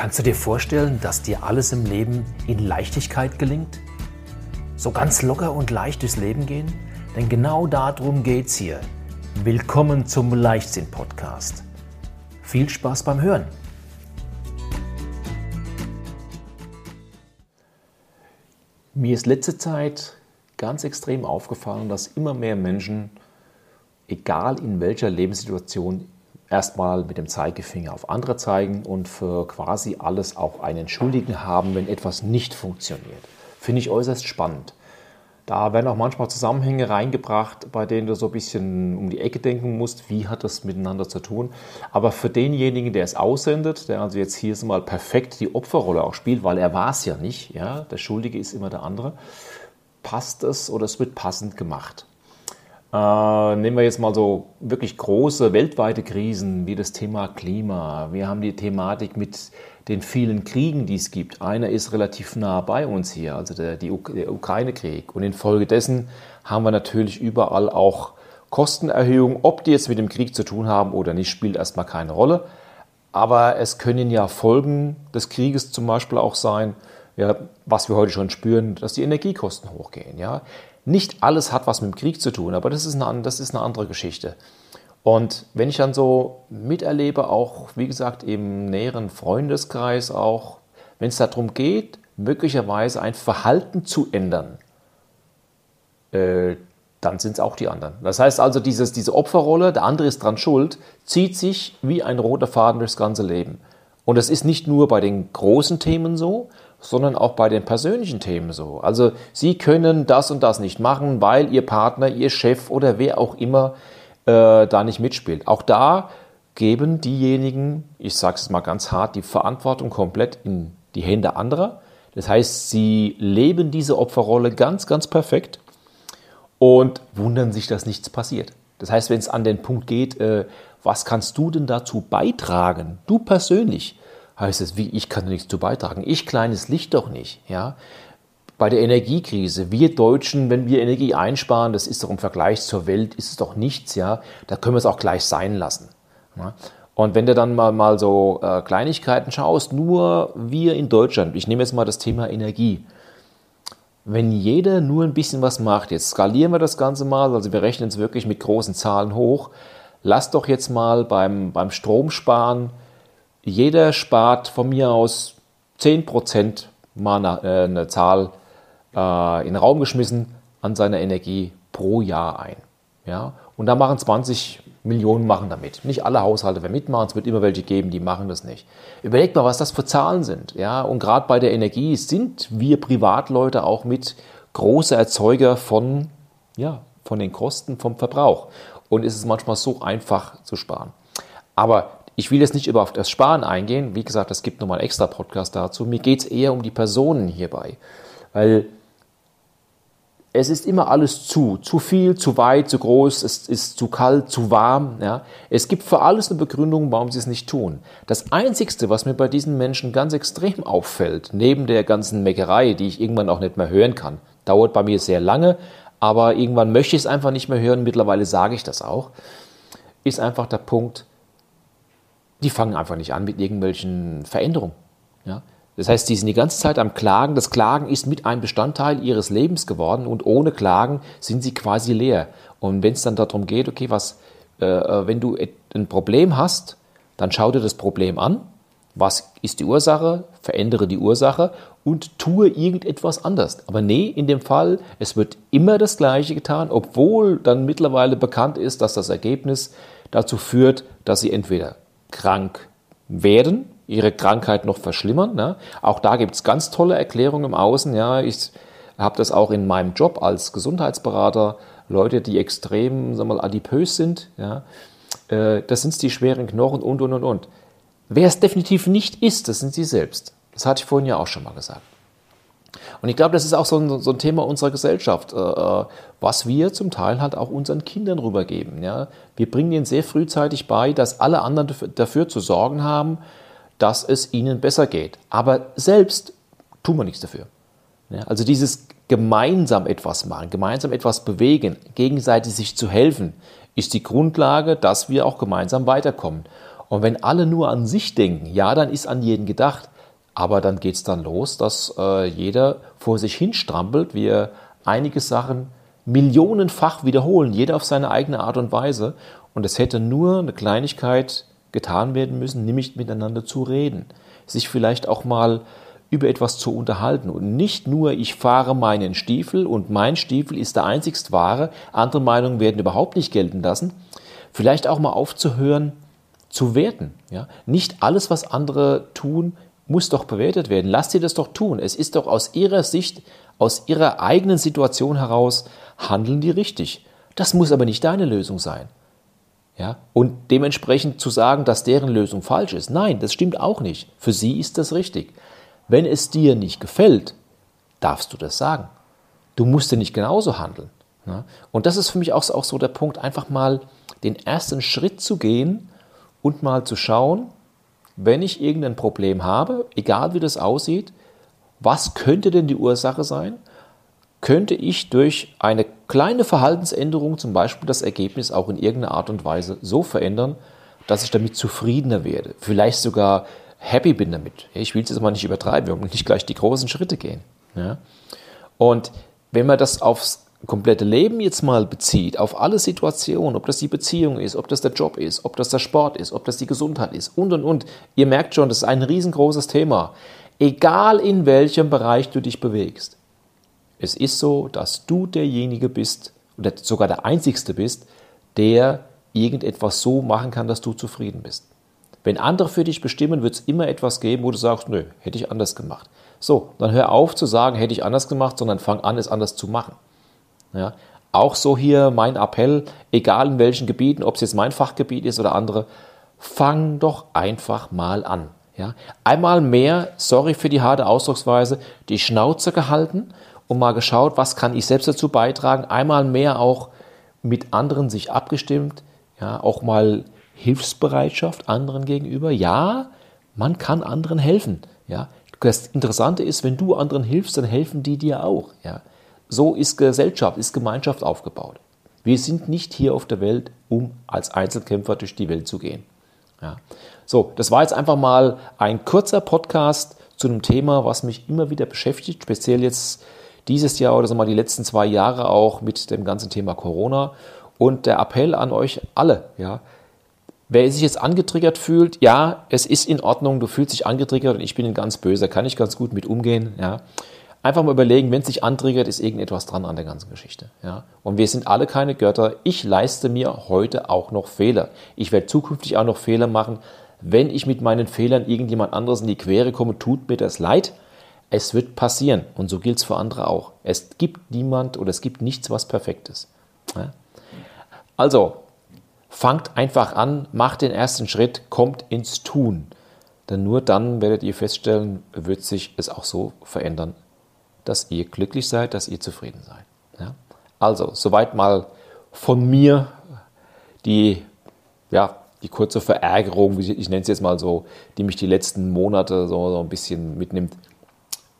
Kannst du dir vorstellen, dass dir alles im Leben in Leichtigkeit gelingt? So ganz locker und leicht durchs Leben gehen? Denn genau darum geht's hier. Willkommen zum Leichtsinn-Podcast. Viel Spaß beim Hören! Mir ist letzte Zeit ganz extrem aufgefallen, dass immer mehr Menschen, egal in welcher Lebenssituation erstmal mit dem Zeigefinger auf andere zeigen und für quasi alles auch einen Schuldigen haben, wenn etwas nicht funktioniert. Finde ich äußerst spannend. Da werden auch manchmal Zusammenhänge reingebracht, bei denen du so ein bisschen um die Ecke denken musst, wie hat das miteinander zu tun. Aber für denjenigen, der es aussendet, der also jetzt hier mal perfekt die Opferrolle auch spielt, weil er war es ja nicht, ja, der Schuldige ist immer der andere, passt es oder es wird passend gemacht. Äh, nehmen wir jetzt mal so wirklich große weltweite Krisen wie das Thema Klima. Wir haben die Thematik mit den vielen Kriegen, die es gibt. Einer ist relativ nah bei uns hier, also der, der Ukraine-Krieg. Und infolgedessen haben wir natürlich überall auch Kostenerhöhungen. Ob die jetzt mit dem Krieg zu tun haben oder nicht, spielt erstmal keine Rolle. Aber es können ja Folgen des Krieges zum Beispiel auch sein, ja, was wir heute schon spüren, dass die Energiekosten hochgehen. Ja. Nicht alles hat was mit dem Krieg zu tun, aber das ist eine, das ist eine andere Geschichte. Und wenn ich dann so miterlebe, auch wie gesagt im näheren Freundeskreis auch, wenn es darum geht, möglicherweise ein Verhalten zu ändern, äh, dann sind es auch die anderen. Das heißt also, dieses, diese Opferrolle, der andere ist dran schuld, zieht sich wie ein roter Faden durchs ganze Leben. Und das ist nicht nur bei den großen Themen so, sondern auch bei den persönlichen Themen so. Also Sie können das und das nicht machen, weil Ihr Partner, Ihr Chef oder wer auch immer äh, da nicht mitspielt. Auch da geben diejenigen, ich sage es mal ganz hart, die Verantwortung komplett in die Hände anderer. Das heißt, sie leben diese Opferrolle ganz, ganz perfekt und wundern sich, dass nichts passiert. Das heißt, wenn es an den Punkt geht, äh, was kannst du denn dazu beitragen, du persönlich, heißt es, wie ich kann nichts zu beitragen. Ich kleines Licht doch nicht, ja. Bei der Energiekrise, wir Deutschen, wenn wir Energie einsparen, das ist doch im Vergleich zur Welt, ist es doch nichts, ja. Da können wir es auch gleich sein lassen. Ja? Und wenn du dann mal, mal so äh, Kleinigkeiten schaust, nur wir in Deutschland, ich nehme jetzt mal das Thema Energie. Wenn jeder nur ein bisschen was macht, jetzt skalieren wir das Ganze mal, also wir rechnen es wirklich mit großen Zahlen hoch, lass doch jetzt mal beim, beim Stromsparen jeder spart von mir aus 10% mal eine, äh, eine Zahl äh, in den Raum geschmissen an seiner Energie pro Jahr ein. Ja? Und da machen 20 Millionen machen damit. Nicht alle Haushalte werden mitmachen, es wird immer welche geben, die machen das nicht. Überlegt mal, was das für Zahlen sind. Ja? Und gerade bei der Energie sind wir Privatleute auch mit große Erzeuger von, ja, von den Kosten vom Verbrauch. Und es ist manchmal so einfach zu sparen. Aber ich will jetzt nicht über das Sparen eingehen. Wie gesagt, es gibt nochmal einen extra Podcast dazu. Mir geht es eher um die Personen hierbei. Weil es ist immer alles zu. Zu viel, zu weit, zu groß, es ist zu kalt, zu warm. Ja. Es gibt für alles eine Begründung, warum sie es nicht tun. Das Einzige, was mir bei diesen Menschen ganz extrem auffällt, neben der ganzen Meckerei, die ich irgendwann auch nicht mehr hören kann, dauert bei mir sehr lange, aber irgendwann möchte ich es einfach nicht mehr hören, mittlerweile sage ich das auch, ist einfach der Punkt, die fangen einfach nicht an mit irgendwelchen Veränderungen. Ja? Das heißt, die sind die ganze Zeit am Klagen. Das Klagen ist mit ein Bestandteil ihres Lebens geworden und ohne Klagen sind sie quasi leer. Und wenn es dann darum geht, okay, was, äh, äh wenn du ein Problem hast, dann schau dir das Problem an. Was ist die Ursache? Verändere die Ursache und tue irgendetwas anders. Aber nee, in dem Fall, es wird immer das Gleiche getan, obwohl dann mittlerweile bekannt ist, dass das Ergebnis dazu führt, dass sie entweder krank werden, ihre Krankheit noch verschlimmern. Ne? Auch da gibt es ganz tolle Erklärungen im Außen. Ja? Ich habe das auch in meinem Job als Gesundheitsberater. Leute, die extrem sagen wir mal, adipös sind, ja? Äh, das sind die schweren Knochen und, und, und, und. Wer es definitiv nicht ist, das sind sie selbst. Das hatte ich vorhin ja auch schon mal gesagt. Und ich glaube, das ist auch so ein, so ein Thema unserer Gesellschaft, äh, äh, was wir zum Teil halt auch unseren Kindern rübergeben. Ja? Wir bringen ihnen sehr frühzeitig bei, dass alle anderen dafür, dafür zu sorgen haben, dass es ihnen besser geht. Aber selbst tun wir nichts dafür. Ja? Also dieses gemeinsam etwas machen, gemeinsam etwas bewegen, gegenseitig sich zu helfen, ist die Grundlage, dass wir auch gemeinsam weiterkommen. Und wenn alle nur an sich denken, ja, dann ist an jeden gedacht. Aber dann geht es dann los, dass äh, jeder vor sich hinstrampelt, wir einige Sachen millionenfach wiederholen, jeder auf seine eigene Art und Weise. Und es hätte nur eine Kleinigkeit getan werden müssen, nämlich miteinander zu reden, sich vielleicht auch mal über etwas zu unterhalten und nicht nur ich fahre meinen Stiefel und mein Stiefel ist der einzigst wahre, andere Meinungen werden überhaupt nicht gelten lassen, vielleicht auch mal aufzuhören zu werten. Ja? Nicht alles, was andere tun, muss doch bewertet werden. Lass sie das doch tun. Es ist doch aus ihrer Sicht, aus ihrer eigenen Situation heraus, handeln die richtig. Das muss aber nicht deine Lösung sein. Ja? Und dementsprechend zu sagen, dass deren Lösung falsch ist, nein, das stimmt auch nicht. Für sie ist das richtig. Wenn es dir nicht gefällt, darfst du das sagen. Du musst ja nicht genauso handeln. Ne? Und das ist für mich auch auch so der Punkt, einfach mal den ersten Schritt zu gehen und mal zu schauen, wenn ich irgendein Problem habe, egal wie das aussieht, was könnte denn die Ursache sein? Könnte ich durch eine kleine Verhaltensänderung zum Beispiel das Ergebnis auch in irgendeiner Art und Weise so verändern, dass ich damit zufriedener werde? Vielleicht sogar happy bin damit. Ich will es jetzt mal nicht übertreiben, wir wollen nicht gleich die großen Schritte gehen. Ja? Und wenn man das aufs komplette Leben jetzt mal bezieht, auf alle Situationen, ob das die Beziehung ist, ob das der Job ist, ob das der Sport ist, ob das die Gesundheit ist und und und, ihr merkt schon, das ist ein riesengroßes Thema. Egal in welchem Bereich du dich bewegst. Es ist so, dass du derjenige bist, oder sogar der Einzigste bist, der irgendetwas so machen kann, dass du zufrieden bist. Wenn andere für dich bestimmen, wird es immer etwas geben, wo du sagst, nö, hätte ich anders gemacht. So, dann hör auf zu sagen, hätte ich anders gemacht, sondern fang an, es anders zu machen. Ja? Auch so hier mein Appell, egal in welchen Gebieten, ob es jetzt mein Fachgebiet ist oder andere, fang doch einfach mal an. Ja? Einmal mehr, sorry für die harte Ausdrucksweise, die Schnauze gehalten und mal geschaut, was kann ich selbst dazu beitragen. Einmal mehr auch mit anderen sich abgestimmt, ja, auch mal Hilfsbereitschaft anderen gegenüber. Ja, man kann anderen helfen. Ja. Das Interessante ist, wenn du anderen hilfst, dann helfen die dir auch. Ja. So ist Gesellschaft, ist Gemeinschaft aufgebaut. Wir sind nicht hier auf der Welt, um als Einzelkämpfer durch die Welt zu gehen. Ja. So, das war jetzt einfach mal ein kurzer Podcast zu einem Thema, was mich immer wieder beschäftigt, speziell jetzt dieses Jahr oder so mal die letzten zwei Jahre auch mit dem ganzen Thema Corona. Und der Appell an euch alle, ja, Wer sich jetzt angetriggert fühlt, ja, es ist in Ordnung, du fühlst dich angetriggert und ich bin ein ganz böser, kann ich ganz gut mit umgehen, ja. Einfach mal überlegen, wenn es sich antriggert, ist irgendetwas dran an der ganzen Geschichte. Ja? Und wir sind alle keine Götter. Ich leiste mir heute auch noch Fehler. Ich werde zukünftig auch noch Fehler machen. Wenn ich mit meinen Fehlern irgendjemand anderes in die Quere komme, tut mir das leid. Es wird passieren. Und so gilt es für andere auch. Es gibt niemand oder es gibt nichts, was perfekt ist. Ja? Also, Fangt einfach an, macht den ersten Schritt, kommt ins Tun. Denn nur dann werdet ihr feststellen, wird sich es auch so verändern, dass ihr glücklich seid, dass ihr zufrieden seid. Ja? Also, soweit mal von mir die, ja, die kurze Verärgerung, ich nenne es jetzt mal so, die mich die letzten Monate so, so ein bisschen mitnimmt,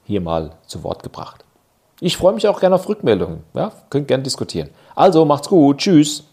hier mal zu Wort gebracht. Ich freue mich auch gerne auf Rückmeldungen. Ja? Könnt gerne diskutieren. Also, macht's gut. Tschüss.